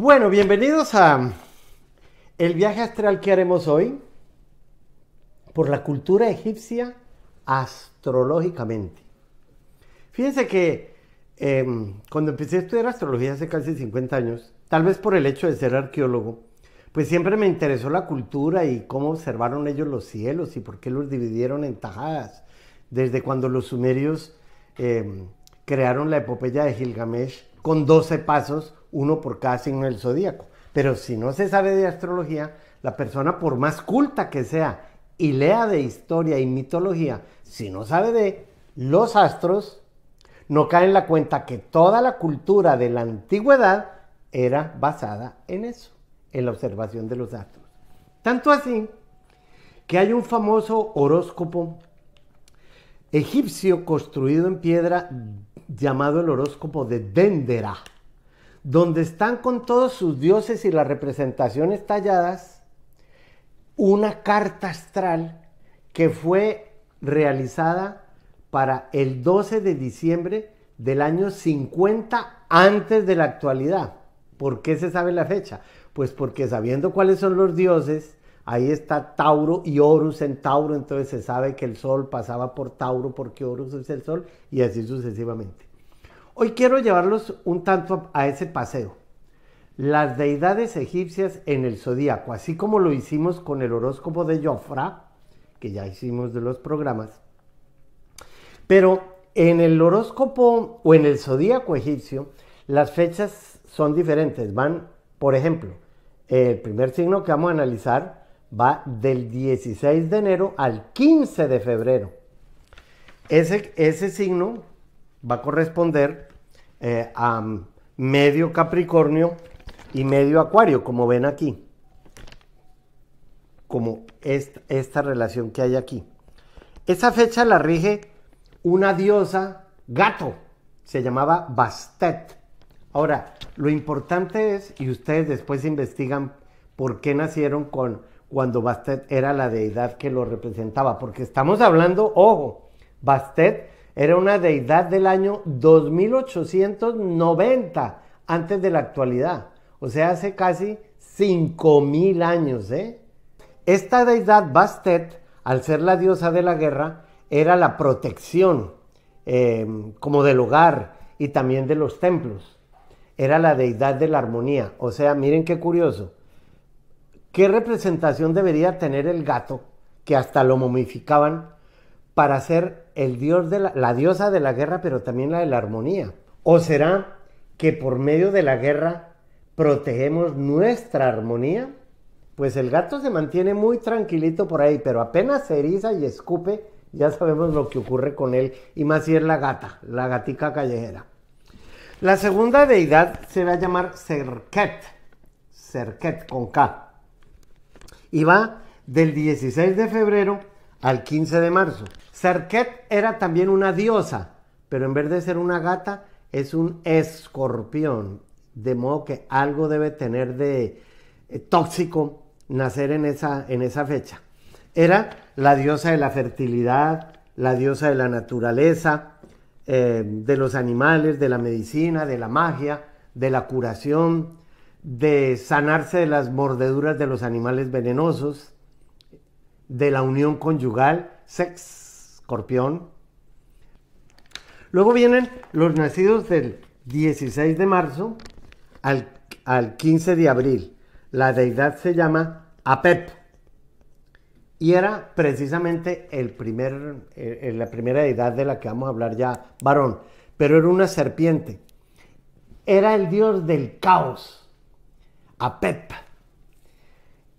Bueno, bienvenidos a el viaje astral que haremos hoy por la cultura egipcia astrológicamente. Fíjense que em, cuando empecé a estudiar astrología hace casi 50 años, tal vez por el hecho de ser arqueólogo, pues siempre me interesó la cultura y cómo observaron ellos los cielos y por qué los dividieron en tajadas, desde cuando los sumerios em, crearon la epopeya de Gilgamesh con 12 pasos, uno por cada signo del zodíaco. Pero si no se sabe de astrología, la persona, por más culta que sea y lea de historia y mitología, si no sabe de los astros, no cae en la cuenta que toda la cultura de la antigüedad era basada en eso, en la observación de los astros. Tanto así que hay un famoso horóscopo egipcio construido en piedra llamado el horóscopo de Dendera, donde están con todos sus dioses y las representaciones talladas una carta astral que fue realizada para el 12 de diciembre del año 50 antes de la actualidad. ¿Por qué se sabe la fecha? Pues porque sabiendo cuáles son los dioses, ahí está Tauro y Horus en Tauro, entonces se sabe que el Sol pasaba por Tauro porque Horus es el Sol y así sucesivamente. Hoy quiero llevarlos un tanto a ese paseo. Las deidades egipcias en el zodíaco, así como lo hicimos con el horóscopo de Jofra, que ya hicimos de los programas. Pero en el horóscopo o en el zodíaco egipcio, las fechas son diferentes. Van, por ejemplo, el primer signo que vamos a analizar va del 16 de enero al 15 de febrero. Ese, ese signo va a corresponder eh, a medio Capricornio y medio Acuario, como ven aquí. Como esta, esta relación que hay aquí. Esa fecha la rige una diosa gato, se llamaba Bastet. Ahora, lo importante es, y ustedes después investigan por qué nacieron con cuando Bastet era la deidad que lo representaba, porque estamos hablando, ojo, Bastet era una deidad del año 2890 antes de la actualidad, o sea, hace casi 5000 años. ¿eh? Esta deidad Bastet, al ser la diosa de la guerra, era la protección, em, como del hogar y también de los templos. Era la deidad de la armonía. O sea, miren qué curioso. ¿Qué representación debería tener el gato, que hasta lo momificaban, para ser el dios de la, diosa de la guerra, pero también la de la armonía? ¿O será que por medio de la guerra protegemos nuestra armonía? Pues el gato se mantiene muy tranquilito por ahí, pero apenas se eriza y escupe, ya sabemos lo que ocurre con él, y más si es la gata, la gatica callejera. La segunda deidad se va a llamar Serket, Serket con K, y va del 16 de febrero al 15 de marzo. Serket era también una diosa, pero en vez de ser una gata, es un escorpión, de modo que algo debe tener de eh, tóxico nacer en esa, en esa fecha. Era la diosa de la fertilidad, la diosa de la naturaleza, eh, de los animales, de la medicina, de la magia, de la curación, de sanarse de las mordeduras de los animales venenosos, de la unión conyugal, sex, Luego vienen los nacidos del 16 de marzo al, al 15 de abril. La deidad se llama Apep y era precisamente el primer, eh, la primera deidad de la que vamos a hablar ya, varón, pero era una serpiente. Era el dios del caos, Apep.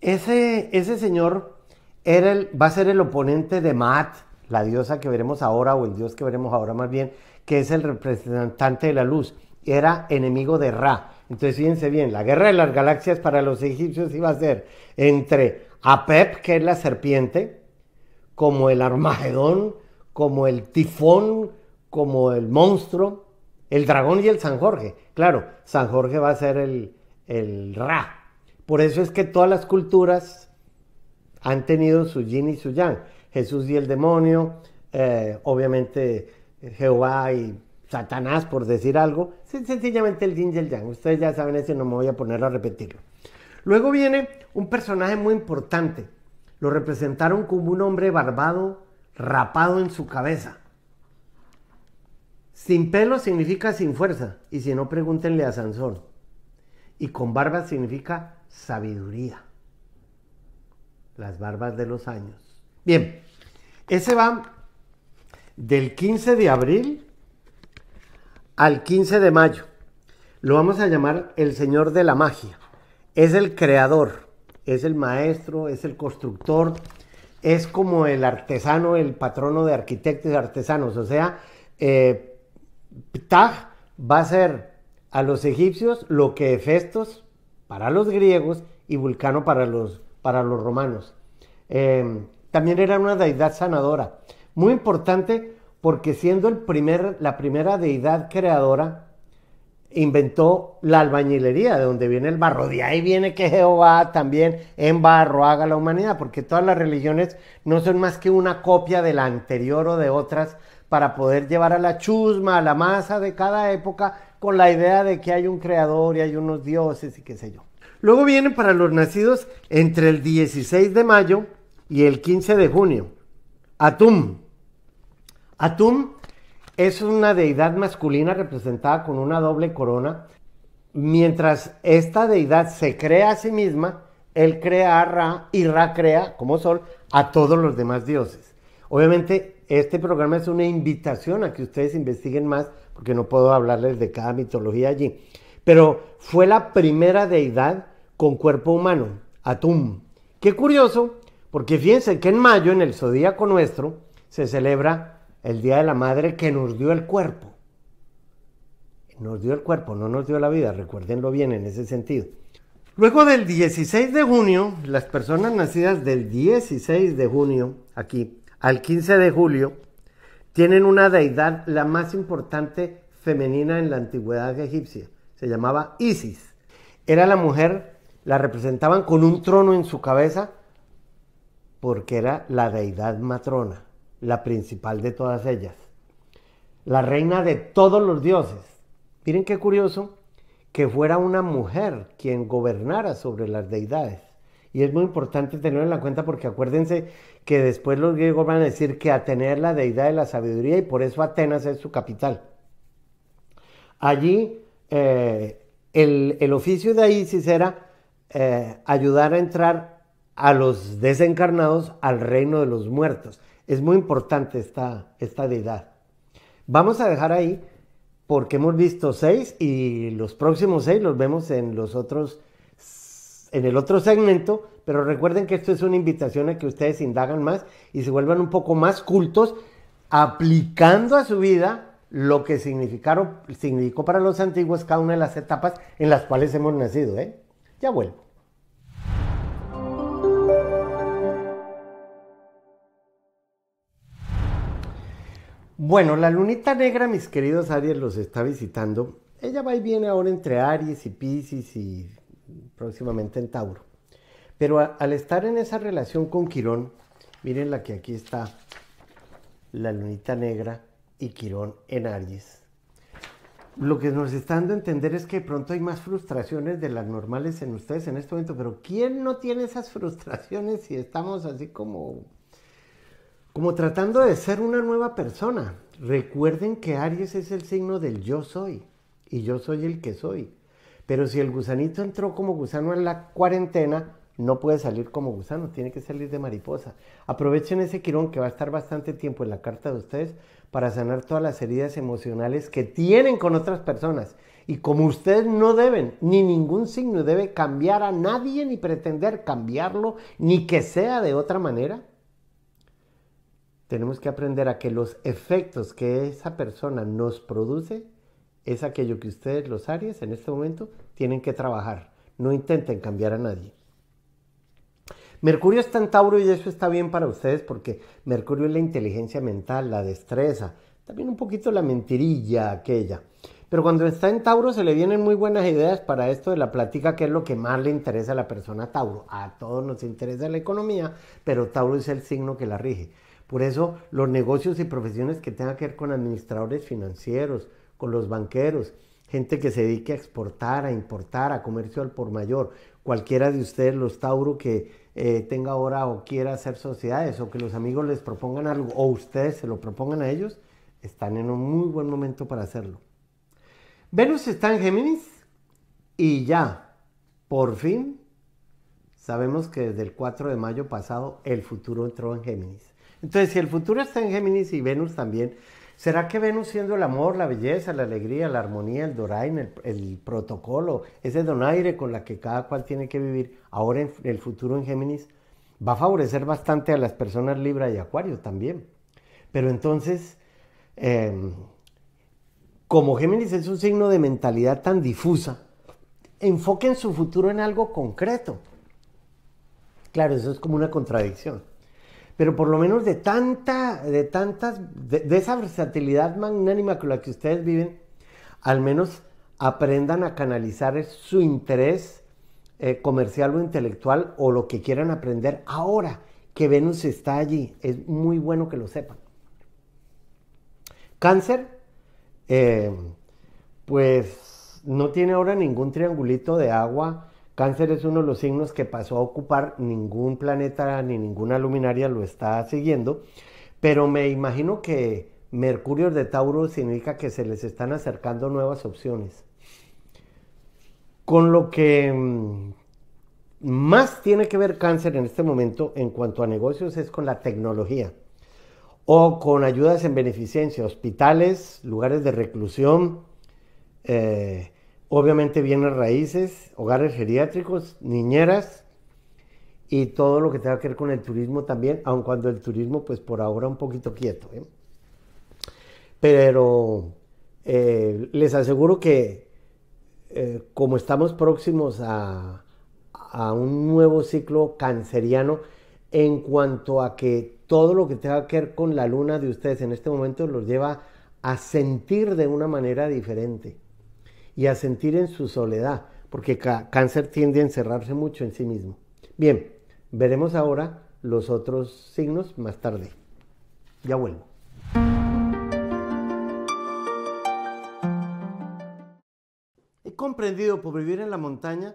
Ese, ese señor era el, va a ser el oponente de Maat, la diosa que veremos ahora, o el dios que veremos ahora más bien, que es el representante de la luz. Era enemigo de Ra. Entonces fíjense bien, la guerra de las galaxias para los egipcios iba a ser entre Apep, que es la serpiente, como el Armagedón, como el tifón, como el monstruo, el dragón y el San Jorge. Claro, San Jorge va a ser el, el Ra. Por eso es que todas las culturas han tenido su yin y su yang. Jesús y el demonio, eh, obviamente Jehová y Satanás, por decir algo, sencillamente el yin y el yang. Ustedes ya saben eso no me voy a poner a repetirlo. Luego viene un personaje muy importante. Lo representaron como un hombre barbado, rapado en su cabeza. Sin pelo significa sin fuerza, y si no, pregúntenle a Sansón. Y con barba significa sabiduría. Las barbas de los años. Bien, ese va del 15 de abril al 15 de mayo. Lo vamos a llamar el Señor de la Magia. Es el creador, es el maestro, es el constructor, es como el artesano, el patrono de arquitectos y artesanos. O sea, eh, Ptah va a ser a los egipcios lo que Hefestos para los griegos y Vulcano para los, para los romanos. Eh, también era una deidad sanadora. Muy importante porque siendo el primer, la primera deidad creadora, inventó la albañilería, de donde viene el barro. De ahí viene que Jehová también en barro haga la humanidad, porque todas las religiones no son más que una copia de la anterior o de otras para poder llevar a la chusma, a la masa de cada época, con la idea de que hay un creador y hay unos dioses y qué sé yo. Luego vienen para los nacidos entre el 16 de mayo y el 15 de junio. Atum. Atum es una deidad masculina representada con una doble corona. Mientras esta deidad se crea a sí misma, él crea a Ra y Ra crea, como Sol, a todos los demás dioses. Obviamente este programa es una invitación a que ustedes investiguen más, porque no puedo hablarles de cada mitología allí. Pero fue la primera deidad con cuerpo humano, Atum. Qué curioso, porque fíjense que en mayo, en el zodíaco nuestro, se celebra el Día de la Madre que nos dio el cuerpo. Nos dio el cuerpo, no nos dio la vida, recuérdenlo bien en ese sentido. Luego del 16 de junio, las personas nacidas del 16 de junio, aquí, al 15 de julio, tienen una deidad la más importante femenina en la antigüedad egipcia. Se llamaba Isis. Era la mujer, la representaban con un trono en su cabeza porque era la deidad matrona, la principal de todas ellas. La reina de todos los dioses. Miren qué curioso que fuera una mujer quien gobernara sobre las deidades. Y es muy importante tenerlo en la cuenta porque acuérdense que después los griegos van a decir que Atenea es la deidad de la sabiduría y por eso Atenas es su capital. Allí eh, el, oficio de Isis era eh, ayudar a entrar a los desencarnados al reino de los muertos. Es muy importante esta, esta deidad. Vamos a dejar ahí porque hemos visto seis y los próximos seis los vemos en los otros en el otro segmento, pero recuerden que esto es una invitación a que ustedes indagan más y se vuelvan un poco más cultos aplicando a su vida lo que significaron, significó para los antiguos cada una de las etapas en las cuales hemos nacido. ¿eh? Ya vuelvo. Bueno, la lunita negra, mis queridos Aries, los está visitando. Ella va y viene ahora entre Aries y Pisces y próximamente en Tauro. Pero al estar en esa relación con Quirón, miren la que aquí está, la lunita negra y Quirón en Aries. Lo que nos está dando a entender es que pronto hay más frustraciones de las normales en ustedes en este momento, pero ¿quién no tiene esas frustraciones si estamos así como, como tratando de ser una nueva persona? Recuerden que Aries es el signo del yo soy y yo soy el que soy. Pero si el gusanito entró como gusano en la cuarentena, no puede salir como gusano, tiene que salir de mariposa. Aprovechen ese quirón que va a estar bastante tiempo en la carta de ustedes para sanar todas las heridas emocionales que tienen con otras personas. Y como ustedes no deben, ni ningún signo debe cambiar a nadie, ni pretender cambiarlo, ni que sea de otra manera, tenemos que aprender a que los efectos que esa persona nos produce es aquello que ustedes, los Aries, en este momento tienen que trabajar. No intenten cambiar a nadie. Mercurio está en Tauro y eso está bien para ustedes porque Mercurio es la inteligencia mental, la destreza, también un poquito la mentirilla aquella. Pero cuando está en Tauro se le vienen muy buenas ideas para esto de la plática, que es lo que más le interesa a la persona Tauro. A todos nos interesa la economía, pero Tauro es el signo que la rige. Por eso los negocios y profesiones que tengan que ver con administradores financieros, con los banqueros, gente que se dedique a exportar, a importar, a comercio al por mayor. Cualquiera de ustedes, los Tauro, que eh, tenga ahora o quiera hacer sociedades o que los amigos les propongan algo o ustedes se lo propongan a ellos, están en un muy buen momento para hacerlo. Venus está en Géminis y ya, por fin, sabemos que desde el 4 de mayo pasado el futuro entró en Géminis. Entonces, si el futuro está en Géminis y Venus también, ¿será que Venus siendo el amor, la belleza, la alegría, la armonía, el dorain, el, protocolo, ese donaire con la que cada cual tiene que vivir, ahora en el futuro en Géminis, va a favorecer bastante a las personas Libra y Acuario también? Pero entonces, em, como Géminis es un signo de mentalidad tan difusa, enfoquen su futuro en algo concreto. Claro, eso es como una contradicción pero por lo menos de tanta, de tantas, de, esa versatilidad magnánima con la que ustedes viven, al menos aprendan a canalizar su interés eh, comercial o intelectual o lo que quieran aprender ahora que Venus está allí. Es muy bueno que lo sepan. Cáncer, eh, pues no tiene ahora ningún triangulito de agua Cáncer es uno de los signos que pasó a ocupar, ningún planeta ni ninguna luminaria lo está siguiendo, pero me imagino que Mercurio de Tauro significa que se les están acercando nuevas opciones. Con lo que mm, más tiene que ver cáncer en este momento en cuanto a negocios es con la tecnología o con ayudas en beneficencia, hospitales, lugares de reclusión, eh, Obviamente bienes raíces, hogares geriátricos, niñeras y todo lo que tenga que ver con el turismo también, aun cuando el turismo pues por ahora un poquito quieto. ¿eh? Pero eh, les aseguro que eh, como estamos próximos a, a un nuevo ciclo canceriano, en cuanto a que todo lo que tenga que ver con la luna de ustedes en este momento los lleva a sentir de una manera diferente y a sentir en su soledad, porque cáncer tiende a encerrarse mucho en sí mismo. Bien, veremos ahora los otros signos más tarde. Ya vuelvo. He comprendido por vivir en la montaña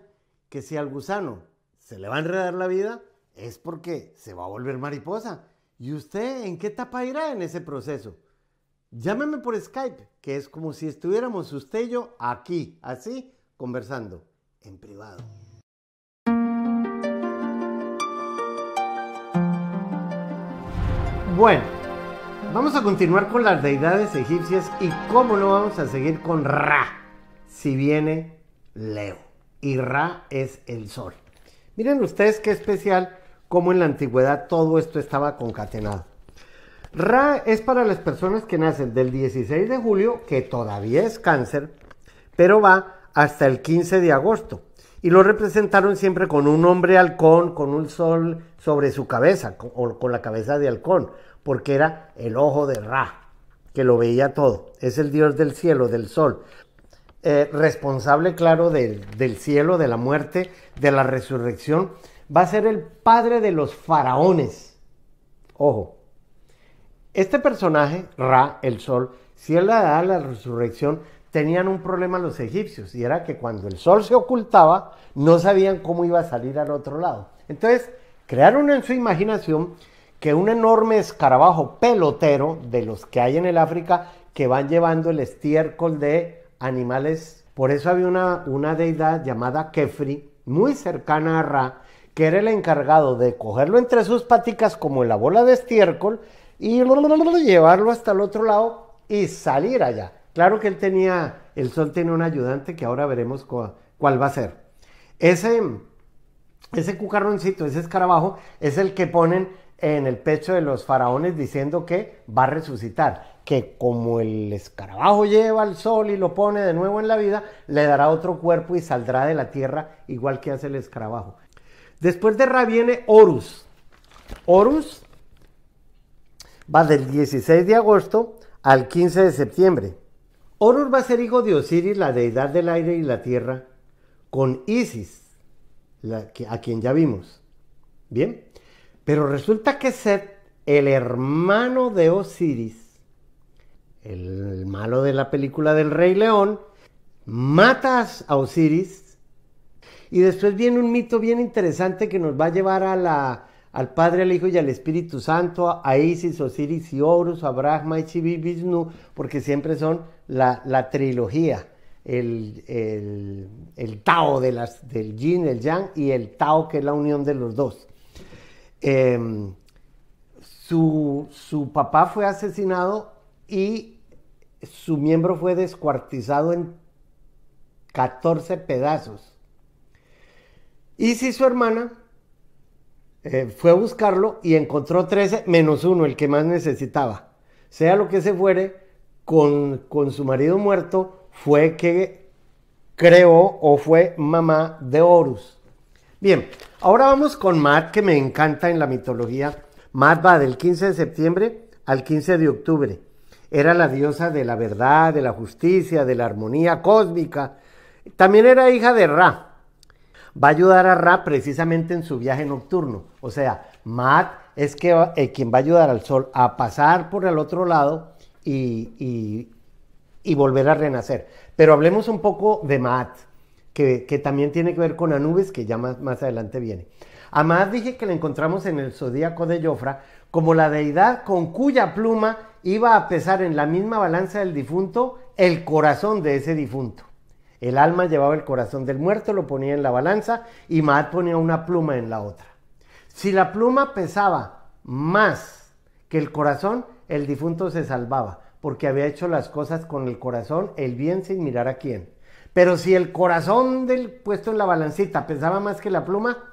que si al gusano se le va a enredar la vida, es porque se va a volver mariposa. ¿Y usted en qué etapa irá en ese proceso? Llámeme por Skype, que es como si estuviéramos usted y yo aquí, así, conversando, en privado. Bueno, vamos a continuar con las deidades egipcias y cómo no vamos a seguir con Ra, si viene Leo. Y Ra es el sol. Miren ustedes qué especial cómo en la antigüedad todo esto estaba concatenado. Ra es para las personas que nacen del 16 de julio, que todavía es cáncer, pero va hasta el 15 de agosto. Y lo representaron siempre con un hombre halcón, con un sol sobre su cabeza, o con la cabeza de halcón, porque era el ojo de Ra, que lo veía todo. Es el dios del cielo, del sol. Eh, responsable, claro, del, del cielo, de la muerte, de la resurrección. Va a ser el padre de los faraones. Ojo, este personaje, Ra, el sol, si él le da la resurrección, tenían un problema los egipcios y era que cuando el sol se ocultaba, no sabían cómo iba a salir al otro lado. Entonces, crearon en su imaginación que un enorme escarabajo pelotero de los que hay en el África que van llevando el estiércol de animales. Por eso había una, una deidad llamada Kefri, muy cercana a Ra, que era el encargado de cogerlo entre sus paticas como la bola de estiércol y llevarlo hasta el otro lado y salir allá. Claro que él tenía, el sol tiene un ayudante que ahora veremos cuál, va a ser. Ese, ese cucarroncito, ese escarabajo, es el que ponen en el pecho de los faraones diciendo que va a resucitar, que como el escarabajo lleva al sol y lo pone de nuevo en la vida, le dará otro cuerpo y saldrá de la tierra igual que hace el escarabajo. Después de Ra viene Horus. Horus va del 16 de agosto al 15 de septiembre. Horus va a ser hijo de Osiris, la deidad del aire y la tierra, con Isis, a quien ya vimos. Bien, pero resulta que Set, el hermano de Osiris, el malo de la película del Rey León, matas a Osiris y después viene un mito bien interesante que nos va a llevar a la, al Padre, al Hijo y al Espíritu Santo, a Isis, Osiris y Horus, a Brahma y Chibi Vishnu, porque siempre son la, trilogía, el, Tao de las, del Yin, el Yang y el Tao que es la unión de los dos. Em, su, su papá fue asesinado y su miembro fue descuartizado en 14 pedazos. Y si su hermana eh, fue a buscarlo y encontró 13 menos uno, el que más necesitaba. Sea lo que se fuere, con, con su marido muerto fue que creó o fue mamá de Horus. Bien, ahora vamos con Mat, que me encanta en la mitología. Mat va del 15 de septiembre al 15 de octubre. Era la diosa de la verdad, de la justicia, de la armonía cósmica. También era hija de Ra, va a ayudar a Ra precisamente en su viaje nocturno. O sea, Maat es que, eh, quien va a ayudar al Sol a pasar por el otro lado y, volver a renacer. Pero hablemos un poco de Maat, que, también tiene que ver con Anubis, que ya más, más adelante viene. A Maat dije que la encontramos en el zodíaco de Jofra como la deidad con cuya pluma iba a pesar en la misma balanza del difunto el corazón de ese difunto. El alma llevaba el corazón del muerto, lo ponía en la balanza y Maat ponía una pluma en la otra. Si la pluma pesaba más que el corazón, el difunto se salvaba, porque había hecho las cosas con el corazón, el bien sin mirar a quién. Pero si el corazón puesto en la balancita pesaba más que la pluma,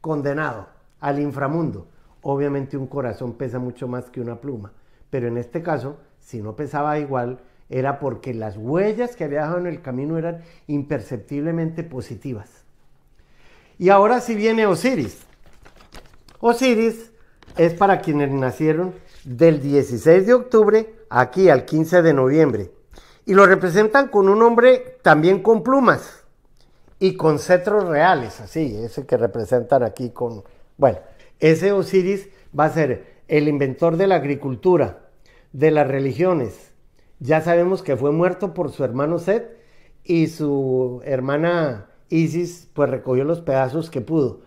condenado al inframundo. Obviamente un corazón pesa mucho más que una pluma, pero en este caso, si no pesaba igual, era porque las huellas que había dejado en el camino eran imperceptiblemente positivas. Y ahora sí viene Osiris. Osiris es para quienes nacieron del 16 de octubre aquí al 15 de noviembre. Y lo representan con un hombre también con plumas y con cetros reales, así, ese que representan aquí con... Bueno, ese Osiris va a ser el inventor de la agricultura, de las religiones, ya sabemos que fue muerto por su hermano Seth y su hermana Isis pues recogió los pedazos que pudo.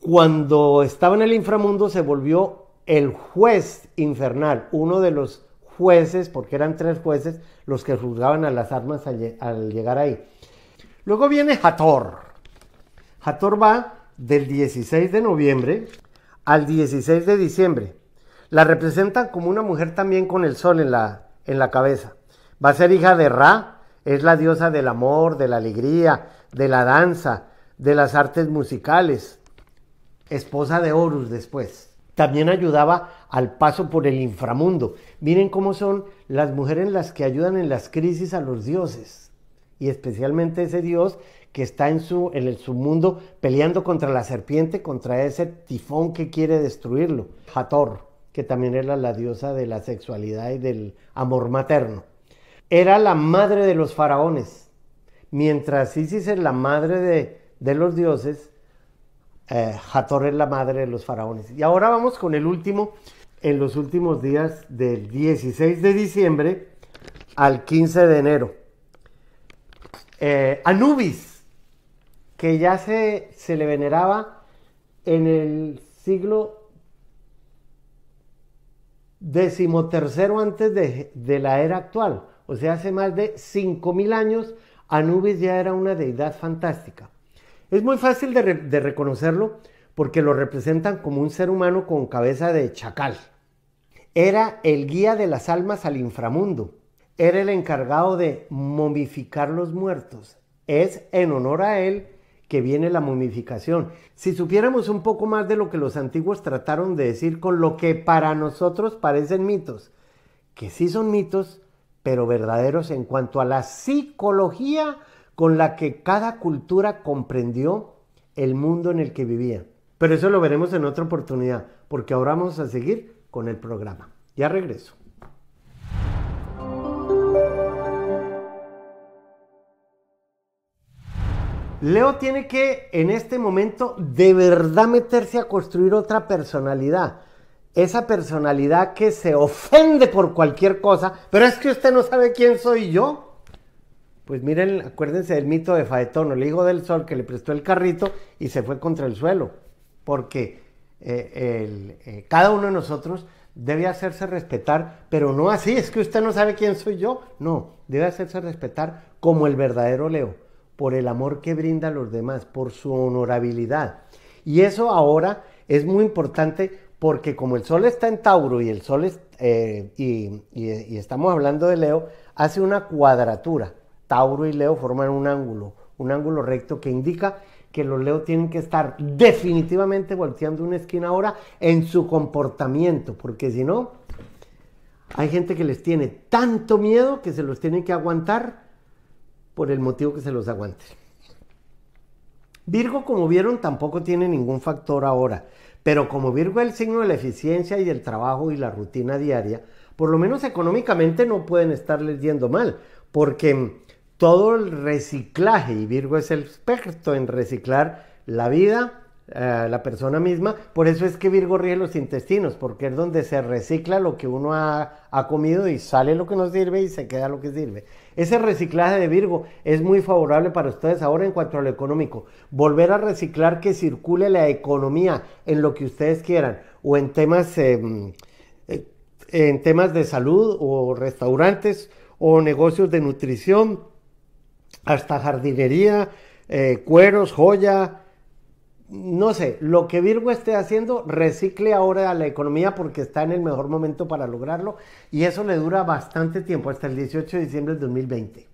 Cuando estaba en el inframundo se volvió el juez infernal, uno de los jueces, porque eran tres jueces los que juzgaban a las armas al, llegar ahí. Luego viene Hathor. Hathor va del 16 de noviembre al 16 de diciembre. La representan como una mujer también con el sol en la, en la cabeza. Va a ser hija de Ra, es la diosa del amor, de la alegría, de la danza, de las artes musicales. Esposa de Horus después. También ayudaba al paso por el inframundo. Miren cómo son las mujeres las que ayudan en las crisis a los dioses. Y especialmente ese dios que está en su, en submundo peleando contra la serpiente, contra ese tifón que quiere destruirlo. Hathor que también era la diosa de la sexualidad y del amor materno. Era la madre de los faraones. Mientras Isis es la madre de, los dioses, eh, Hathor es la madre de los faraones. Y ahora vamos con el último, en los últimos días del 16 de diciembre al 15 de enero. Eh, Anubis, que ya se, se le veneraba en el siglo decimotercero antes de, la era actual. O sea, hace más de 5.000 años, Anubis ya era una deidad fantástica. Es muy fácil de, de reconocerlo porque lo representan como un ser humano con cabeza de chacal. Era el guía de las almas al inframundo. Era el encargado de momificar los muertos. Es en honor a él que viene la momificación. Si supiéramos un poco más de lo que los antiguos trataron de decir con lo que para nosotros parecen mitos, que sí son mitos, pero verdaderos en cuanto a la psicología con la que cada cultura comprendió el mundo en el que vivía. Pero eso lo veremos en otra oportunidad, porque ahora vamos a seguir con el programa. Ya regreso. Leo tiene que en este momento de verdad meterse a construir otra personalidad. esa personalidad que se ofende por cualquier cosa, pero es que usted no sabe quién soy yo. Pues miren, acuérdense del mito de Faetón, el hijo del sol que le prestó el carrito y se fue contra el suelo, porque eh, eh, cada uno de nosotros debe hacerse respetar, pero no así, es que usted no sabe quién soy yo, no, debe hacerse respetar como el verdadero Leo, por el amor que brinda a los demás, por su honorabilidad. Y eso ahora es muy importante porque como el Sol está en Tauro y el Sol es, eh, y, estamos hablando de Leo, hace una cuadratura. Tauro y Leo forman un ángulo, un ángulo recto que indica que los Leo tienen que estar definitivamente volteando una esquina ahora en su comportamiento, porque si no, hay gente que les tiene tanto miedo que se los tiene que aguantar por el motivo que se los aguante. Virgo, como vieron, tampoco tiene ningún factor ahora. Pero como Virgo es el signo de la eficiencia y del trabajo y la rutina diaria, por lo menos económicamente no pueden estarles yendo mal, porque todo el reciclaje, y Virgo es el experto en reciclar la vida, eh, la persona misma. Por eso es que Virgo ríe los intestinos, porque es donde se recicla lo que uno ha, comido y sale lo que no sirve y se queda lo que sirve. Ese reciclaje de Virgo es muy favorable para ustedes ahora en cuanto a lo económico. Volver a reciclar que circule la economía en lo que ustedes quieran o en temas, em, eh, en temas de salud o restaurantes o negocios de nutrición, hasta jardinería, eh, cueros, joya, no sé, lo que Virgo esté haciendo, recicle ahora a la economía porque está en el mejor momento para lograrlo y eso le dura bastante tiempo, hasta el 18 de diciembre del 2020.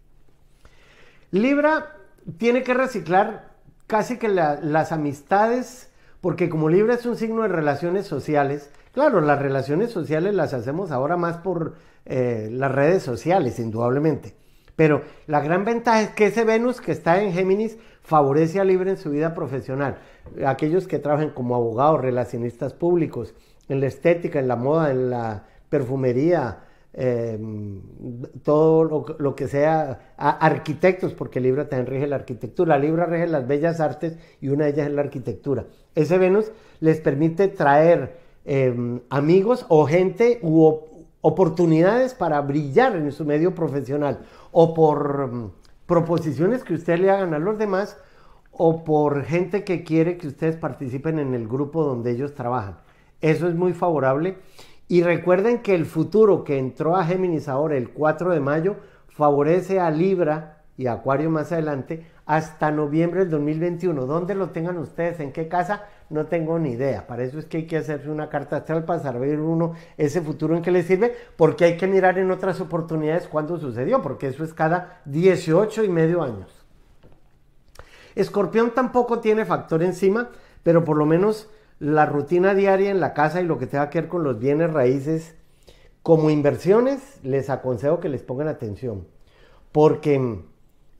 Libra tiene que reciclar casi que las amistades, porque como Libra es un signo de relaciones sociales, claro, las relaciones sociales las hacemos ahora más por eh, las redes sociales, indudablemente. Pero la gran ventaja es que ese Venus que está en Géminis favorece a Libra en su vida profesional. Aquellos que trabajan como abogados, relacionistas públicos, en la estética, en la moda, en la perfumería, em, todo lo, que sea, arquitectos, porque Libra también rige la arquitectura, Libra rige las bellas artes y una de ellas es la arquitectura. Ese Venus les permite traer em, amigos o gente u oportunidades para brillar en su medio profesional o por mm, proposiciones que usted le hagan a los demás o por gente que quiere que ustedes participen en el grupo donde ellos trabajan. Eso es muy favorable. Y recuerden que el futuro que entró a Géminis ahora el 4 de mayo favorece a Libra y Acuario más adelante hasta noviembre del 2021. ¿Dónde lo tengan ustedes? ¿En qué casa? No tengo ni idea. Para eso es que hay que hacerse una carta astral para saber uno ese futuro en qué le sirve, porque hay que mirar en otras oportunidades cuándo sucedió, porque eso es cada 18 y medio años. Escorpión tampoco tiene factor encima, pero por lo menos la rutina diaria en la casa y lo que tenga que ver con los bienes raíces como inversiones, les aconsejo que les pongan atención, porque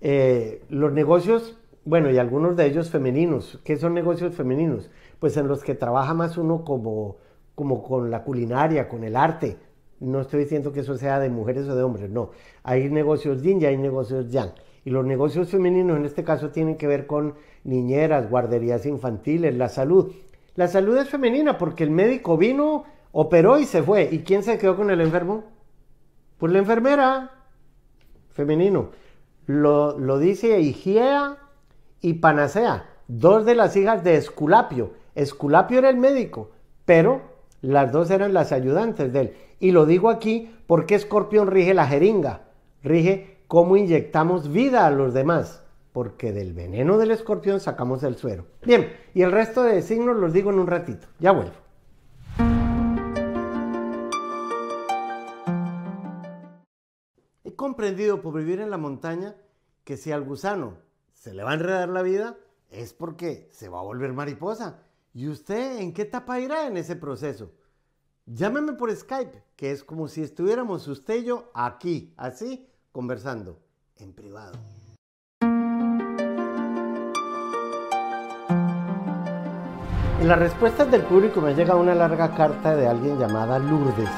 eh, los negocios, bueno, y algunos de ellos femeninos, ¿qué son negocios femeninos? Pues en los que trabaja más uno como, como con la culinaria, con el arte. No estoy diciendo que eso sea de mujeres o de hombres, no. Hay negocios yin y hay negocios yang. Y los negocios femeninos en este caso tienen que ver con niñeras, guarderías infantiles, la salud. La salud es femenina porque el médico vino, operó y se fue. ¿Y quién se quedó con el enfermo? Pues la enfermera. Femenino. Lo, dice Higiea y Panacea, dos de las hijas de Esculapio. Esculapio era el médico, pero las dos eran las ayudantes de él. Y lo digo aquí porque Escorpión rige la jeringa, rige cómo inyectamos vida a los demás, porque del veneno del escorpión sacamos el suero. Bien, y el resto de signos los digo en un ratito. Ya vuelvo. Comprendido por vivir en la montaña que si al gusano se le va a enredar la vida, es porque se va a volver mariposa. ¿Y usted en qué etapa irá en ese proceso? Llámeme por Skype, que es como si estuviéramos usted y yo aquí, así, conversando en privado. En las respuestas del público me llega una larga carta de alguien llamada Lourdes,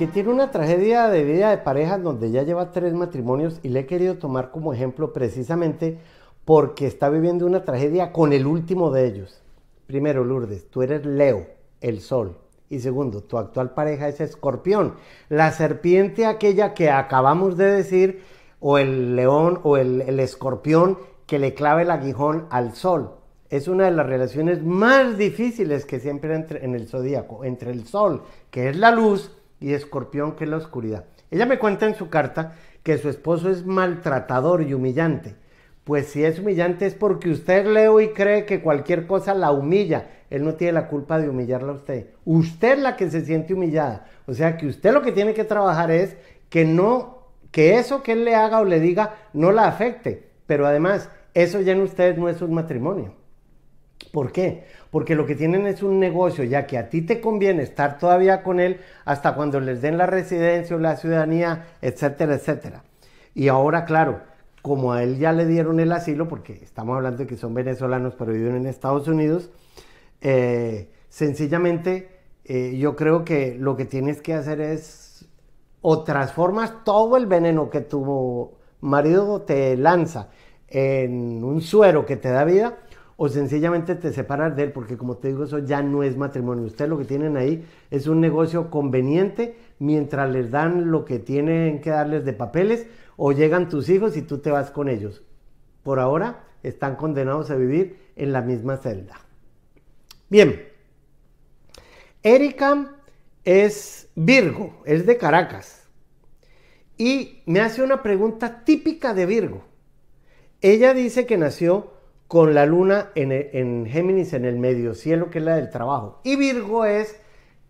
que tiene una tragedia de vida de pareja donde ya lleva tres matrimonios y le he querido tomar como ejemplo precisamente porque está viviendo una tragedia con el último de ellos. Primero, Lourdes, tú eres Leo, el sol, Y segundo, tu actual pareja es escorpión. La serpiente aquella que acabamos de decir, o el león o el, escorpión que le clave el aguijón al sol. Es una de las relaciones más difíciles que siempre entre en el zodíaco, entre el sol, que es la luz, y escorpión, que es la oscuridad. Ella me cuenta en su carta que su esposo es maltratador y humillante. Pues si es humillante es porque usted leo y cree que cualquier cosa la humilla. Él no tiene la culpa de humillarla a usted. Usted es la que se siente humillada. O sea que usted lo que tiene que trabajar es que no, que eso que él le haga o le diga no la afecte. Pero además, eso ya en ustedes no es un matrimonio. ¿Por qué? Porque lo que tienen es un negocio, ya que a ti te conviene estar todavía con él hasta cuando les den la residencia o la ciudadanía, etcétera, etcétera. Y ahora, claro, como a él ya le dieron el asilo, porque estamos hablando de que son venezolanos pero viven en Estados Unidos, eh, sencillamente eh, yo creo que lo que tienes que hacer es o transformas todo el veneno que tu marido te lanza en un suero que te da vida, o sencillamente te separas de él, porque como te digo, eso ya no es matrimonio. Ustedes lo que tienen ahí es un negocio conveniente mientras les dan lo que tienen que darles de papeles o llegan tus hijos y tú te vas con ellos. Por ahora están condenados a vivir en la misma celda. Bien, Erika es Virgo, es de Caracas. Y me hace una pregunta típica de Virgo. Ella dice que nació con la luna en, Géminis en el medio cielo, que es la del trabajo. Y Virgo es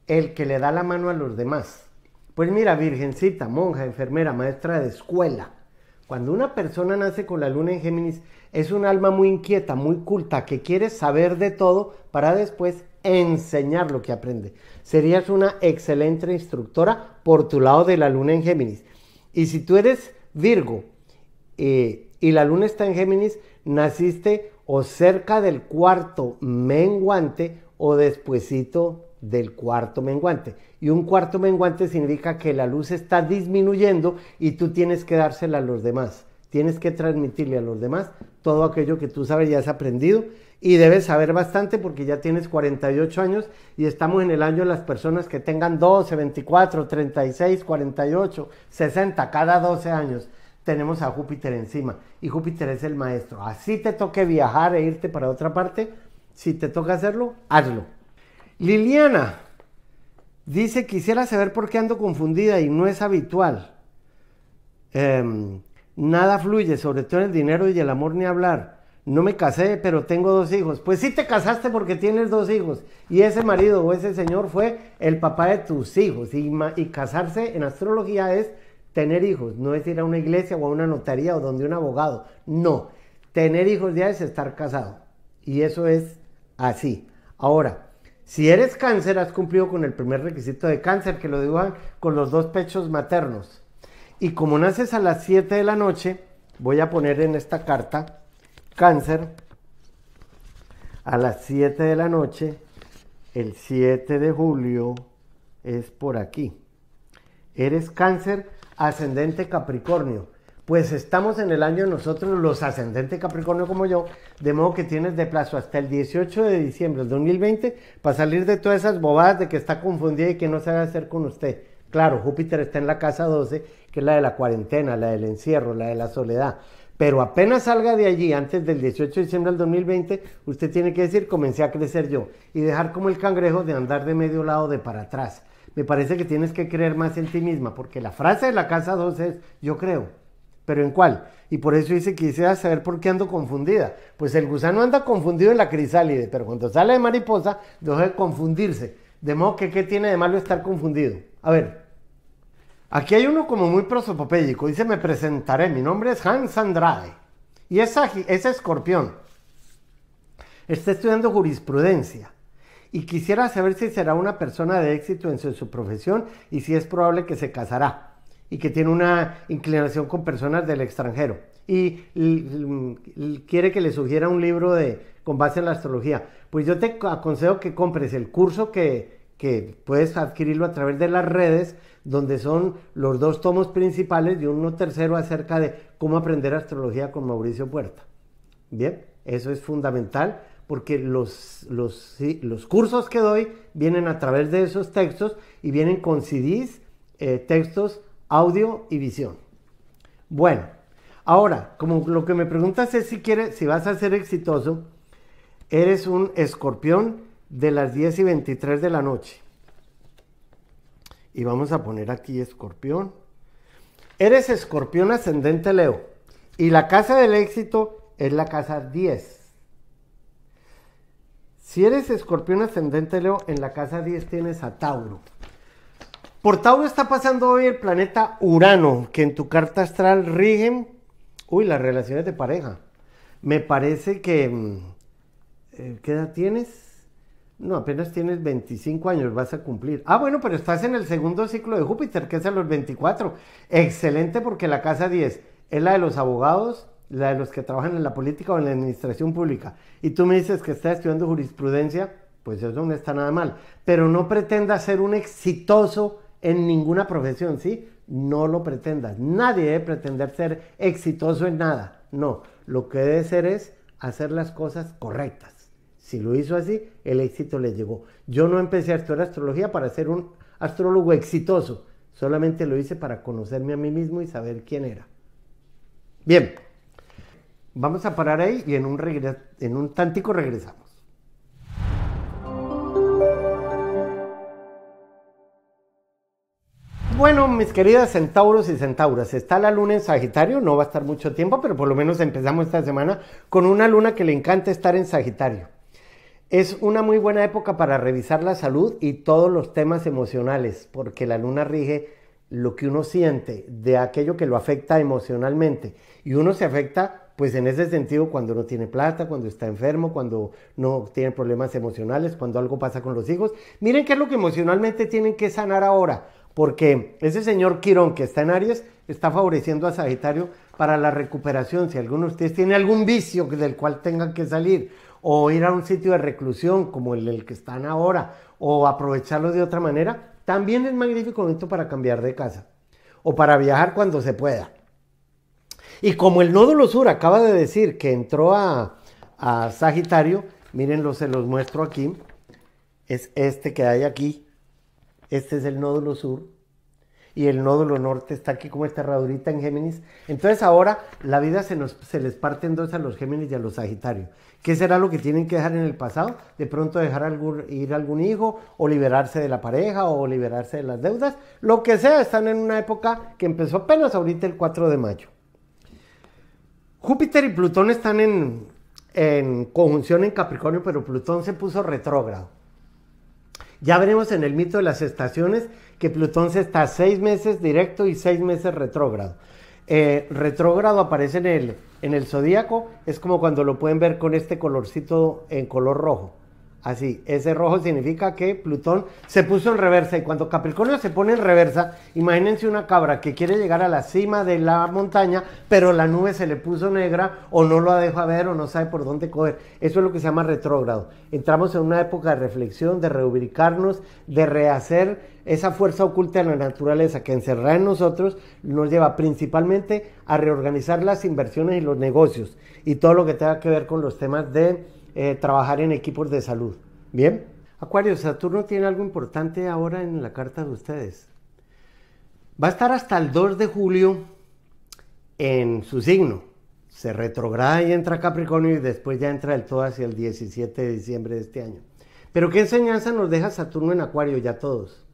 el que le da la mano a los demás. Pues mira, virgencita, monja, enfermera, maestra de escuela. Cuando una persona nace con la luna en Géminis, es un alma muy inquieta, muy culta, que quiere saber de todo para después enseñar lo que aprende. Serías una excelente instructora por tu lado de la luna en Géminis. Y si tú eres Virgo eh, y la luna está en Géminis, naciste o cerca del cuarto menguante o despuesito del cuarto menguante. Y un cuarto menguante significa que la luz está disminuyendo y tú tienes que dársela a los demás. Tienes que transmitirle a los demás todo aquello que tú sabes y has aprendido y debes saber bastante porque ya tienes 48 años y estamos en el año de las personas que tengan 12, 24, 36, 48, 60, cada 12 años tenemos a Júpiter encima y Júpiter es el maestro. Así te toque viajar e irte para otra parte, si te toca hacerlo, hazlo. Liliana dice, quisiera saber por qué ando confundida y no es habitual. Em, nada fluye, sobre todo el dinero y el amor ni hablar. No me casé, pero tengo dos hijos. Pues sí te casaste porque tienes dos hijos. Y ese marido o ese señor fue el papá de tus hijos. Y casarse en astrología es Tener hijos no es ir a una iglesia o a una notaría o donde un abogado. No. Tener hijos ya es estar casado. Y eso es así. Ahora, si eres cáncer, has cumplido con el primer requisito de cáncer, que lo dibujan con los dos pechos maternos. Y como naces a las 7 de la noche, voy a poner en esta carta cáncer a las 7 de la noche, el 7 de julio es por aquí. Eres cáncer ascendente Capricornio. Pues estamos en el año nosotros, los ascendentes Capricornio como yo, de modo que tienes de plazo hasta el 18 de diciembre del 2020 para salir de todas esas bobadas de que está confundida y que no sabe hacer con usted. Claro, Júpiter está en la casa 12, que es la de la cuarentena, la del encierro, la de la soledad. Pero apenas salga de allí antes del 18 de diciembre del 2020, usted tiene que decir, comencé a crecer yo y dejar como el cangrejo de andar de medio lado de para atrás me parece que tienes que creer más en ti misma, porque la frase de la casa 2 es yo creo, pero ¿en cuál? Y por eso dice quisiera saber por qué ando confundida. Pues el gusano anda confundido en la crisálide, pero cuando sale de mariposa deja de confundirse. De modo que ¿qué tiene de malo estar confundido? A ver, aquí hay uno como muy prosopopédico, dice me presentaré, mi nombre es Hans Andrade. Y es, es escorpión. Está estudiando jurisprudencia. Y quisiera saber si será una persona de éxito en su, profesión y si es probable que se casará y que tiene una inclinación con personas del extranjero. Y, quiere que le sugiera un libro de con base en la astrología. Pues yo te aconsejo que compres el curso que, que puedes adquirirlo a través de las redes, donde son los dos tomos principales y uno tercero acerca de cómo aprender astrología con Mauricio Puerta. Bien, eso es fundamental porque los, los, los cursos que doy vienen a través de esos textos y vienen con CDs, eh, textos, audio y visión. Bueno, ahora, como lo que me preguntas es si quieres, si vas a ser exitoso, eres un escorpión de las 10 y 23 de la noche. Y vamos a poner aquí escorpión. Eres escorpión ascendente Leo. Y la casa del éxito es la casa 10. Si eres escorpión ascendente Leo, en la casa 10 tienes a Tauro. Por Tauro está pasando hoy el planeta Urano, que en tu carta astral rigen, uy, las relaciones de pareja. Me parece que, mm, eh, ¿qué edad tienes? No, apenas tienes 25 años, vas a cumplir. Ah, bueno, pero estás en el segundo ciclo de Júpiter, que es a los 24. Excelente porque la casa 10 es la de los abogados, la de los que trabajan en la política o en la administración pública. Y tú me dices que estás estudiando jurisprudencia, pues eso no está nada mal. Pero no pretendas ser un exitoso en ninguna profesión, ¿sí? No lo pretendas. Nadie debe pretender ser exitoso en nada. No, lo que debe ser es hacer las cosas correctas. Si lo hizo así, el éxito le llegó. Yo no empecé a estudiar astrología para ser un astrólogo exitoso, solamente lo hice para conocerme a mí mismo y saber quién era. Bien, vamos a parar ahí y en un, en un tantico regresamos. Bueno, mis queridas centauros y centauras, está la luna en Sagitario, no va a estar mucho tiempo, pero por lo menos empezamos esta semana con una luna que le encanta estar en Sagitario. Es una muy buena época para revisar la salud y todos los temas emocionales, porque la luna rige lo que uno siente de aquello que lo afecta emocionalmente. Y uno se afecta, pues en ese sentido, cuando no tiene plata, cuando está enfermo, cuando no tiene problemas emocionales, cuando algo pasa con los hijos. Miren qué es lo que emocionalmente tienen que sanar ahora, porque ese señor Quirón que está en Aries está favoreciendo a Sagitario para la recuperación. Si alguno de ustedes tiene algún vicio del cual tengan que salir o ir a un sitio de reclusión como el, que están ahora, o aprovecharlo de otra manera, también es magnífico momento para cambiar de casa o para viajar cuando se pueda. Y como el nódulo sur acaba de decir que entró a, a Sagitario, mírenlo, se los muestro aquí, es este que hay aquí, este es el nódulo sur, y el nódulo norte está aquí como esta herradurita en Géminis. Entonces ahora la vida se, nos, se les parte en dos a los Géminis y a los Sagitarios. ¿Qué será lo que tienen que dejar en el pasado? De pronto dejar ir algún hijo o liberarse de la pareja o liberarse de las deudas. Lo que sea, están en una época que empezó apenas ahorita el 4 de mayo. Júpiter y Plutón están en, en conjunción en Capricornio, pero Plutón se puso retrógrado. Ya veremos en el mito de las estaciones que Plutón se está seis meses directo y seis meses retrógrado. Eh, retrógrado aparece en el, en el zodíaco, es como cuando lo pueden ver con este colorcito en color rojo. Así, ese rojo significa que Plutón se puso en reversa y cuando Capricornio se pone en reversa, imagínense una cabra que quiere llegar a la cima de la montaña, pero la nube se le puso negra o no lo deja ver o no sabe por dónde coger. Eso es lo que se llama retrógrado. Entramos en una época de reflexión, de reubicarnos, de rehacer esa fuerza oculta en la naturaleza que encerrada en nosotros nos lleva principalmente a reorganizar las inversiones y los negocios y todo lo que tenga que ver con los temas de eh, trabajar en equipos de salud. Bien, Acuario, Saturno tiene algo importante ahora en la carta de ustedes. Va a estar hasta el 2 de julio en su signo. Se retrograda y entra Capricornio y después ya entra del todo hacia el 17 de diciembre de este año. Pero ¿qué enseñanza nos deja Saturno en Acuario ya todos?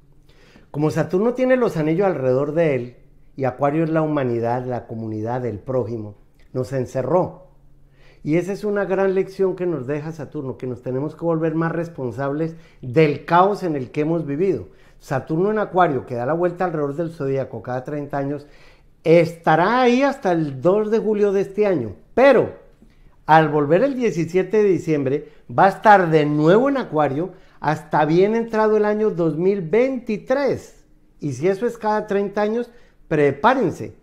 Como Saturno tiene los anillos alrededor de él y Acuario es la humanidad, la comunidad, el prójimo, nos encerró y esa es una gran lección que nos deja Saturno, que nos tenemos que volver más responsables del caos en el que hemos vivido. Saturno en Acuario, que da la vuelta alrededor del zodíaco cada 30 años, estará ahí hasta el 2 de julio de este año. Pero al volver el 17 de diciembre, va a estar de nuevo en Acuario hasta bien entrado el año 2023. Y si eso es cada 30 años, prepárense,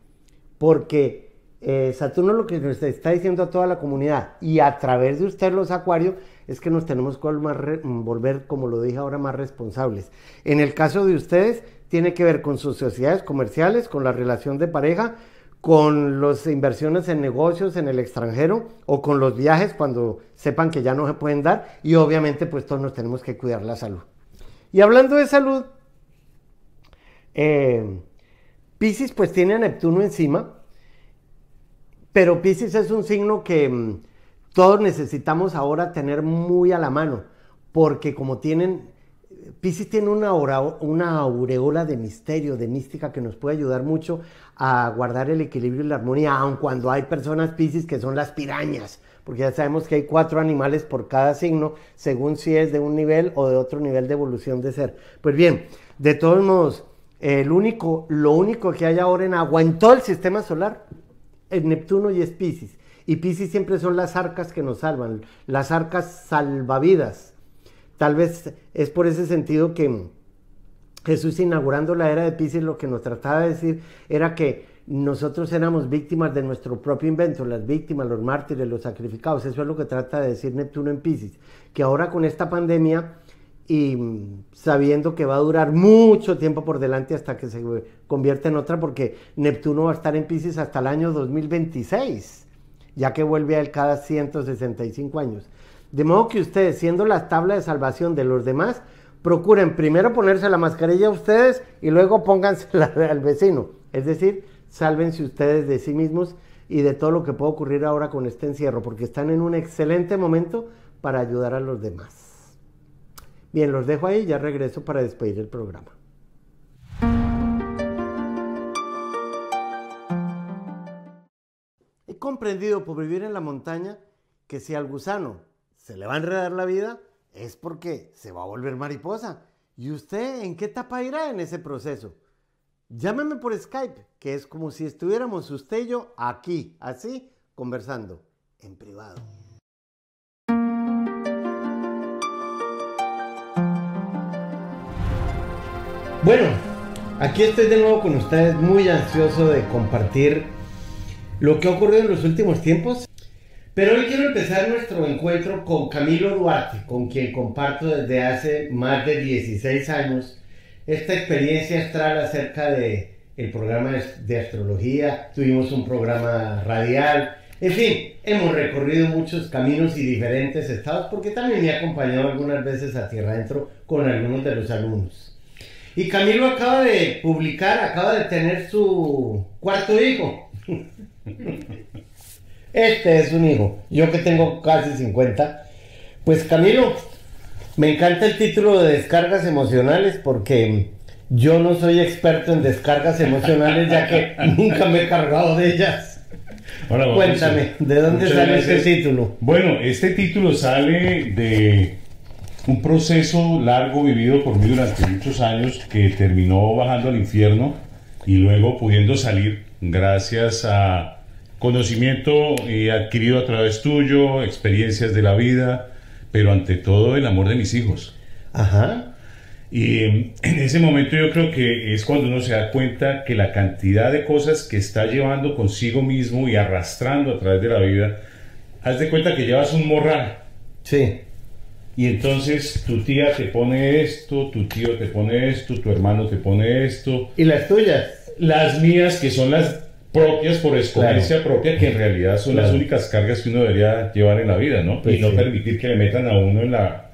porque eh, Saturno lo que nos está diciendo a toda la comunidad y a través de ustedes los acuarios es que nos tenemos que volver, como lo dije ahora, más responsables. En el caso de ustedes, tiene que ver con sus sociedades comerciales, con la relación de pareja, con las inversiones en negocios en el extranjero o con los viajes cuando sepan que ya no se pueden dar y obviamente pues todos nos tenemos que cuidar la salud. Y hablando de salud, eh, Pisces pues tiene a Neptuno encima, pero Pisces es un signo que mm, todos necesitamos ahora tener muy a la mano, porque como tienen Pisces tiene una, una aureola de misterio, de mística que nos puede ayudar mucho a guardar el equilibrio y la armonía, aun cuando hay personas Pisces que son las pirañas, porque ya sabemos que hay cuatro animales por cada signo, según si es de un nivel o de otro nivel de evolución de ser. Pues bien, de todos modos, el único, lo único que hay ahora en agua en todo el sistema solar es Neptuno y es Pisces. Y Pisces siempre son las arcas que nos salvan, las arcas salvavidas Tal vez es por ese sentido que Jesús inaugurando la era de Pisces lo que nos trataba de decir era que nosotros éramos víctimas de nuestro propio invento, las víctimas, los mártires, los sacrificados. Eso es lo que trata de decir Neptuno en Pisces. Que ahora con esta pandemia y sabiendo que va a durar mucho tiempo por delante hasta que se convierta en otra, porque Neptuno va a estar en Pisces hasta el año 2026, ya que vuelve a él cada 165 años. De modo que ustedes, siendo la tabla de salvación de los demás, procuren primero ponerse la mascarilla a ustedes y luego póngansela al vecino. Es decir, sálvense ustedes de sí mismos y de todo lo que puede ocurrir ahora con este encierro, porque están en un excelente momento para ayudar a los demás. Bien, los dejo ahí y ya regreso para despedir el programa. He comprendido por vivir en la montaña que si al gusano se le va a enredar la vida, es porque se va a volver mariposa. ¿Y usted en qué etapa irá en ese proceso? Llámeme por Skype, que es como si estuviéramos usted y yo aquí, así, conversando, en privado. Bueno, aquí estoy de nuevo con ustedes, muy ansioso de compartir lo que ha ocurrido en los últimos tiempos. Pero hoy quiero empezar nuestro encuentro con Camilo Duarte, con quien comparto desde hace más de 16 años esta experiencia astral acerca de el programa de astrología, tuvimos un programa radial, en fin, hemos recorrido muchos caminos y diferentes estados porque también me ha acompañado algunas veces a Tierra Adentro con algunos de los alumnos. Y Camilo acaba de publicar, acaba de tener su cuarto hijo. Este es un hijo. Yo que tengo casi 50. Pues Camilo, me encanta el título de descargas emocionales porque yo no soy experto en descargas emocionales ya que nunca me he cargado de ellas. Cuéntame, ¿de dónde sale este título? Bueno, este título sale de un proceso largo vivido por mí durante muchos años que terminó bajando al infierno y luego pudiendo salir gracias a conocimiento eh, adquirido a través tuyo, experiencias de la vida, pero ante todo el amor de mis hijos. Ajá. Y em, en ese momento yo creo que es cuando uno se da cuenta que la cantidad de cosas que está llevando consigo mismo y arrastrando a través de la vida, haz de cuenta que llevas un morral. Sí. Y entonces tu tía te pone esto, tu tío te pone esto, tu hermano te pone esto. ¿Y las tuyas? Las mías, que son las propias por experiencia propia, que en realidad son las únicas cargas que uno debería llevar en la vida, ¿no? y no permitir que le metan a uno en la,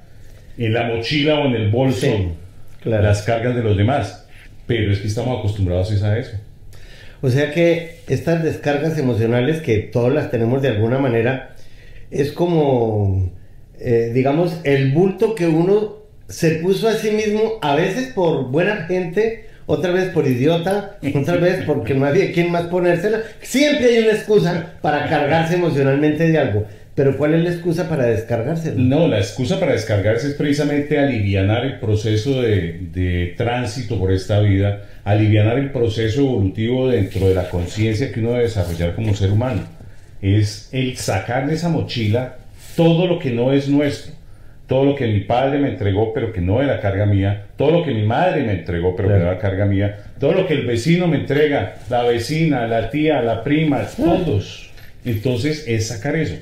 en la mochila o en el bolso las cargas de los demás. Pero es que estamos acostumbrados a eso. O sea que estas descargas emocionales que todas las tenemos de alguna manera, es como, eh, digamos, el bulto que uno se puso a sí mismo, a veces por buena gente, otra vez por idiota, otra vez porque no había quien más ponérsela. Siempre hay una excusa para cargarse emocionalmente de algo. Pero ¿cuál es la excusa para descargarse? No, la excusa para descargarse es precisamente aliviar el proceso de, de tránsito por esta vida, aliviar el proceso evolutivo dentro de la conciencia que uno debe desarrollar como ser humano. Es el sacar de esa mochila todo lo que no es nuestro todo lo que mi padre me entregó, pero que no era carga mía, todo lo que mi madre me entregó, pero que no era carga mía, todo lo que el vecino me entrega, la vecina, la tía, la prima, todos. Entonces es sacar eso.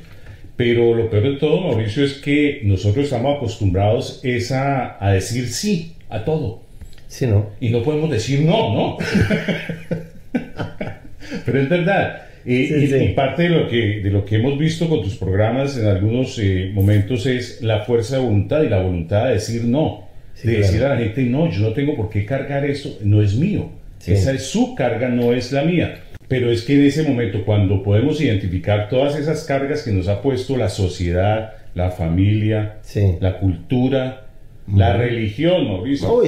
Pero lo peor de todo, Mauricio, es que nosotros estamos acostumbrados a, a decir sí a todo. Sí, ¿no? Y no podemos decir no, ¿no? Pero es verdad. Y, parte de lo, que, de lo que hemos visto con tus programas en algunos eh, momentos es la fuerza de voluntad y la voluntad de decir no. de decir a la gente, no, yo no tengo por qué cargar eso, no es mío. Esa es su carga, no es la mía. Pero es que en ese momento, cuando podemos identificar todas esas cargas que nos ha puesto la sociedad, la familia, la cultura, la religión, Mauricio,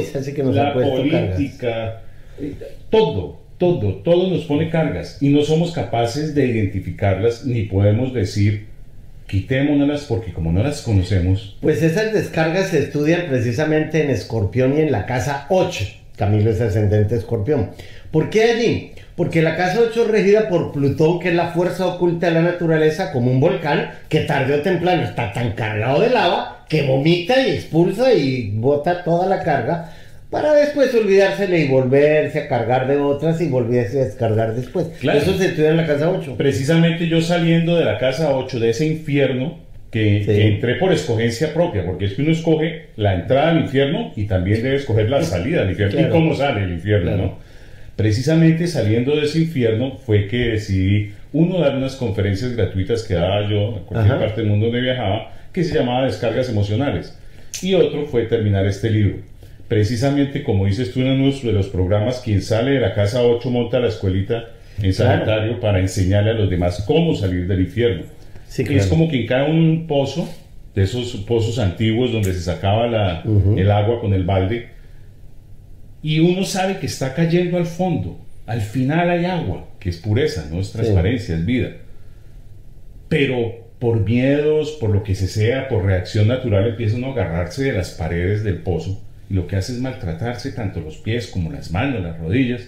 la política, eh, todo, todo, todo nos pone cargas y no somos capaces de identificarlas ni podemos decir quitémonos porque como no las conocemos. Pues esas descargas se estudian precisamente en Escorpión y en la casa 8. Camilo es ascendente Escorpión. ¿Por qué allí? Porque la casa 8 es regida por Plutón, que es la fuerza oculta de la naturaleza, como un volcán que tarde o temprano está tan cargado de lava que vomita y expulsa y bota toda la carga para después olvidársele y volverse a cargar de otras y volverse a descargar después. Eso se estudia en la casa 8. Precisamente yo saliendo de la casa 8, de ese infierno, que, entré por escogencia propia, porque es que uno escoge la entrada al infierno y también debe escoger la salida al infierno. Y cómo sale el infierno, ¿no? Precisamente saliendo de ese infierno fue que decidí, uno, dar unas conferencias gratuitas que daba yo a cualquier parte del mundo donde viajaba, que se llamaba Descargas Emocionales, y otro fue terminar este libro precisamente como dices tú en uno de los programas, quien sale de la casa 8 monta la escuelita en sanitario para enseñarle a los demás cómo salir del infierno. Es como quien cae en un pozo, de esos pozos antiguos donde se sacaba la, el agua con el balde, y uno sabe que está cayendo al fondo. Al final hay agua, que es pureza, no es transparencia, es vida. Pero por miedos, por lo que se sea, por reacción natural, empieza uno a agarrarse de las paredes del pozo y lo que hace es maltratarse tanto los pies como las manos, las rodillas,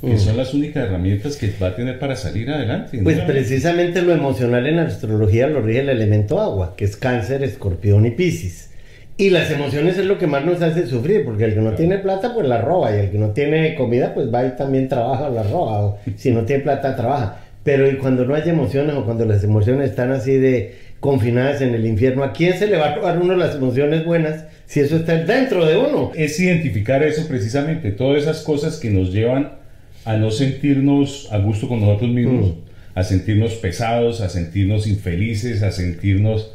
que son las únicas herramientas que va a tener para salir adelante. Pues precisamente lo emocional en la astrología lo rige el elemento agua, que es cáncer, escorpión y piscis. Y las emociones es lo que más nos hace sufrir, porque el que no tiene plata, pues la roba, y el que no tiene comida, pues va y también trabaja la roba, o si no tiene plata, trabaja. Pero y cuando no hay emociones, o cuando las emociones están así de confinadas en el infierno, ¿a quién se le va a robar uno las emociones buenas si eso está dentro de uno? Es identificar eso precisamente, todas esas cosas que nos llevan a no sentirnos a gusto con nosotros mismos, mm. a sentirnos pesados, a sentirnos infelices, a sentirnos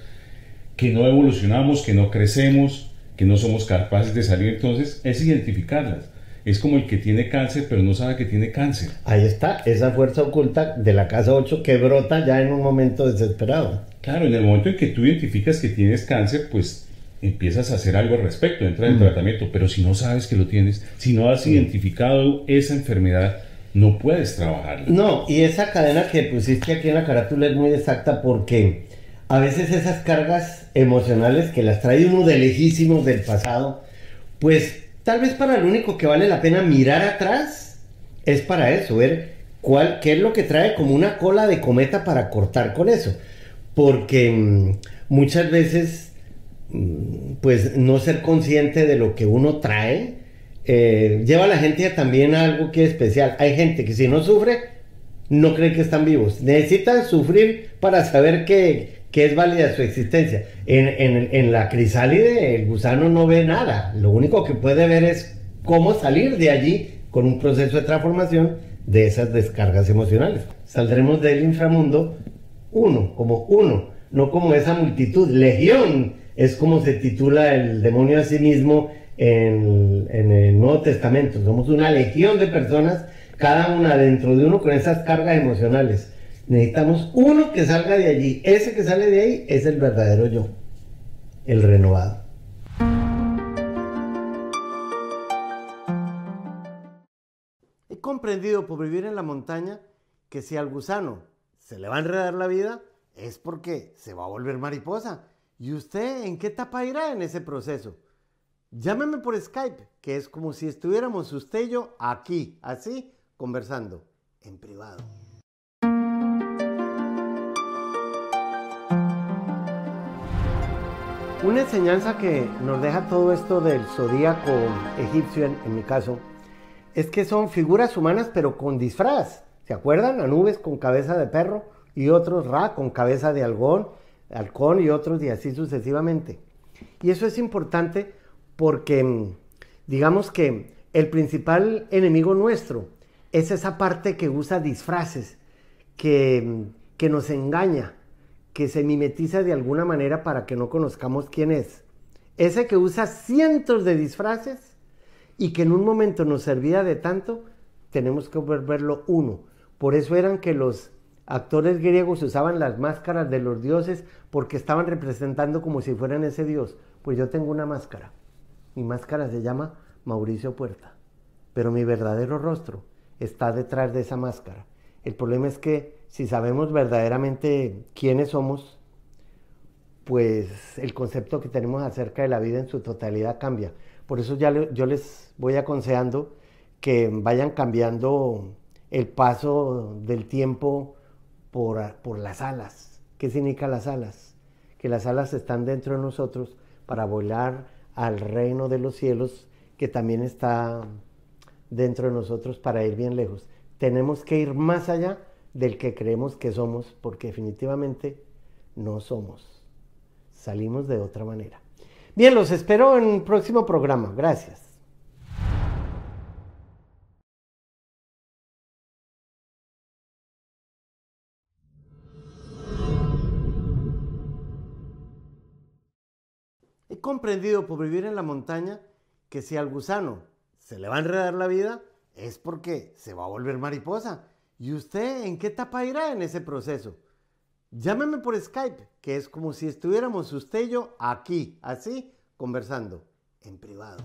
que no evolucionamos, que no crecemos, que no somos capaces de salir. Entonces, es identificarlas. Es como el que tiene cáncer, pero no sabe que tiene cáncer. Ahí está, esa fuerza oculta de la casa 8 que brota ya en un momento desesperado. Claro, en el momento en que tú identificas que tienes cáncer, pues empiezas a hacer algo al respecto, entra en tratamiento, pero si no sabes que lo tienes, si no has identificado esa enfermedad, no puedes trabajar. No, y esa cadena que pusiste aquí en la carátula es muy exacta porque a veces esas cargas emocionales que las trae uno de lejísimos del pasado, pues tal vez para lo único que vale la pena mirar atrás es para eso, ver cuál, qué es lo que trae como una cola de cometa para cortar con eso porque mm, muchas veces, mm, pues no ser consciente de lo que uno trae, eh, lleva a la gente también a algo que es especial. Hay gente que si no sufre, no cree que están vivos. Necesitan sufrir para saber que, es válida su existencia. En, en, la crisálide el gusano no ve nada. Lo único que puede ver es cómo salir de allí con un proceso de transformación de esas descargas emocionales. Saldremos del inframundo uno, como uno, no como esa multitud. Legión es como se titula el demonio a sí mismo en, el Nuevo Testamento. Somos una legión de personas, cada una dentro de uno con esas cargas emocionales. Necesitamos uno que salga de allí. Ese que sale de ahí es el verdadero yo, el renovado. He comprendido por vivir en la montaña que si al gusano se le va a enredar la vida, es porque se va a volver mariposa. ¿Y usted en qué etapa irá en ese proceso? Llámeme por Skype, que es como si estuviéramos usted y yo aquí, así, conversando, en privado. Una enseñanza que nos deja todo esto del zodíaco egipcio, en, mi caso, es que son figuras humanas pero con disfraz. ¿Se acuerdan? Anubis con cabeza de perro y otros Ra con cabeza de halcón, halcón y otros y así sucesivamente. Y eso es importante porque mm, digamos que el principal enemigo nuestro es esa parte que usa disfraces, que, que nos engaña, que se mimetiza de alguna manera para que no conozcamos quién es. Ese que usa cientos de disfraces y que en un momento nos servía de tanto, tenemos que verlo uno. Por eso eran que los actores griegos usaban las máscaras de los dioses porque estaban representando como si fueran ese dios. Pues yo tengo una máscara. Mi máscara se llama Mauricio Puerta. Pero mi verdadero rostro está detrás de esa máscara. El problema es que si sabemos verdaderamente quiénes somos, pues el concepto que tenemos acerca de la vida en su totalidad cambia. Por eso ya yo les voy aconsejando que vayan cambiando el paso del tiempo por, por las alas. ¿Qué significa las alas? Que las alas están dentro de nosotros para volar al reino de los cielos, que también está dentro de nosotros para ir bien lejos. Tenemos que ir más allá del que creemos que somos, porque definitivamente no somos. Salimos de otra manera. Bien, los espero en el próximo programa. Gracias. He comprendido por vivir en la montaña que si al gusano se le va a enredar la vida, es porque se va a volver mariposa. ¿Y usted en qué etapa irá en ese proceso? Llámeme por Skype, que es como si estuviéramos usted y yo aquí, así, conversando, en privado.